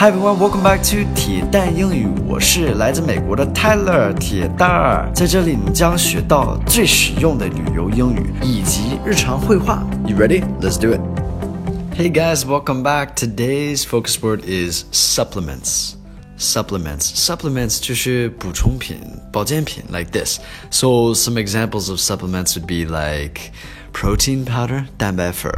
Hi everyone, welcome back to 铁蛋英语。我是来自美国的 Tyler 铁蛋儿，在这里你将学到最实用的旅游英语以及日常会话。You ready? Let's do it. Hey guys, welcome back. Today's focus word is supplements. Supplements, supplements 就是补充品、保健品，like this. So some examples of supplements would be like protein powder, 蛋白粉,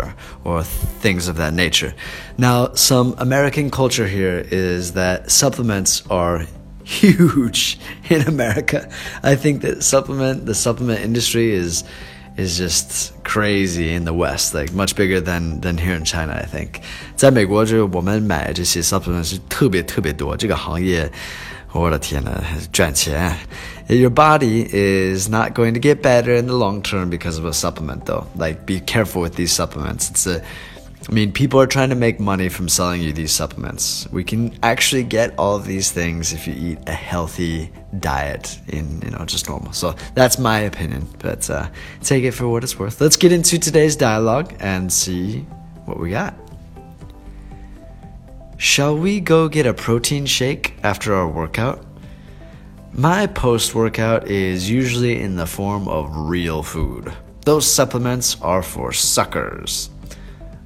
or things of that nature. Now, some American culture here is that supplements are huge in America. I think that supplement the supplement industry is is just crazy in the West, like much bigger than than here in China. I think，在美国就是我们买这些 supplement 是特别特别多，这个行业。 我的天呐，赚钱。Your body is not going to get better in the long term because of a supplement, though. Like, be careful with these supplements. It's a, I mean, people are trying to make money from selling you these supplements. We can actually get all of these things if you eat a healthy diet in, you know, just normal. So that's my opinion, but uh, take it for what it's worth. Let's get into today's dialogue and see what we got. Shall we go get a protein shake after our workout? My post workout is usually in the form of real food. Those supplements are for suckers.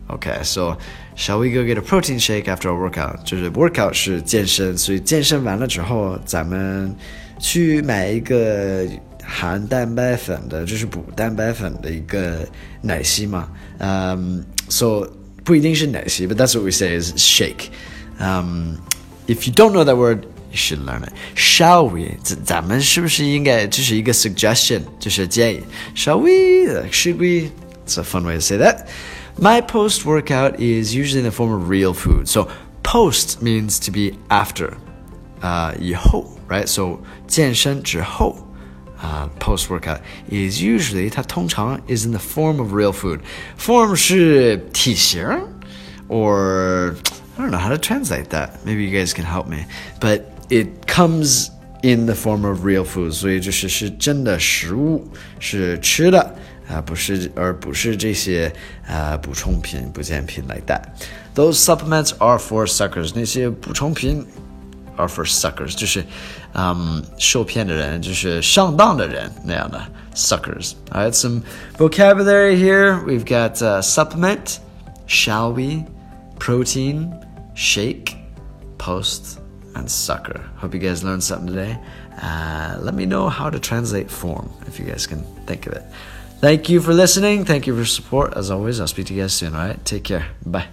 Okay, so shall we go get a protein shake after our workout? 就是 workout 是健身，所以健身完了之后，咱们去买一个含蛋白粉的，就是补蛋白粉的一个奶昔嘛。嗯、um,，so 不一定是奶昔，but that's what we say is shake. Um, if you don't know that word, you should learn it. Shall we? 咱们是不是应该这是一个 suggestion，就是建议？Shall we? Should we? It's a fun way to say that. My post workout is usually in the form of real food. So post means to be after, uh, 以后, right? So 健身之后。 uh, post workout is usually 它通常 is in the form of real food. Form 是体型 or I don't know how to translate that. Maybe you guys can help me. But it comes in the form of real food，所以就是是真的食物，是吃的啊，不是而不是这些啊补充品、补健品 like that. Those supplements are for suckers. 那些补充品 are for suckers，就是嗯受骗的人，就是上当的人那样的 suckers. All right, some vocabulary here. We've got uh, supplement, shall we, protein shake, post, and sucker. Hope you guys learned something today. Uh, let me know how to translate form if you guys can think of it. Thank you for listening. Thank you for support. As always, I'll speak to you guys soon. All right, take care. Bye.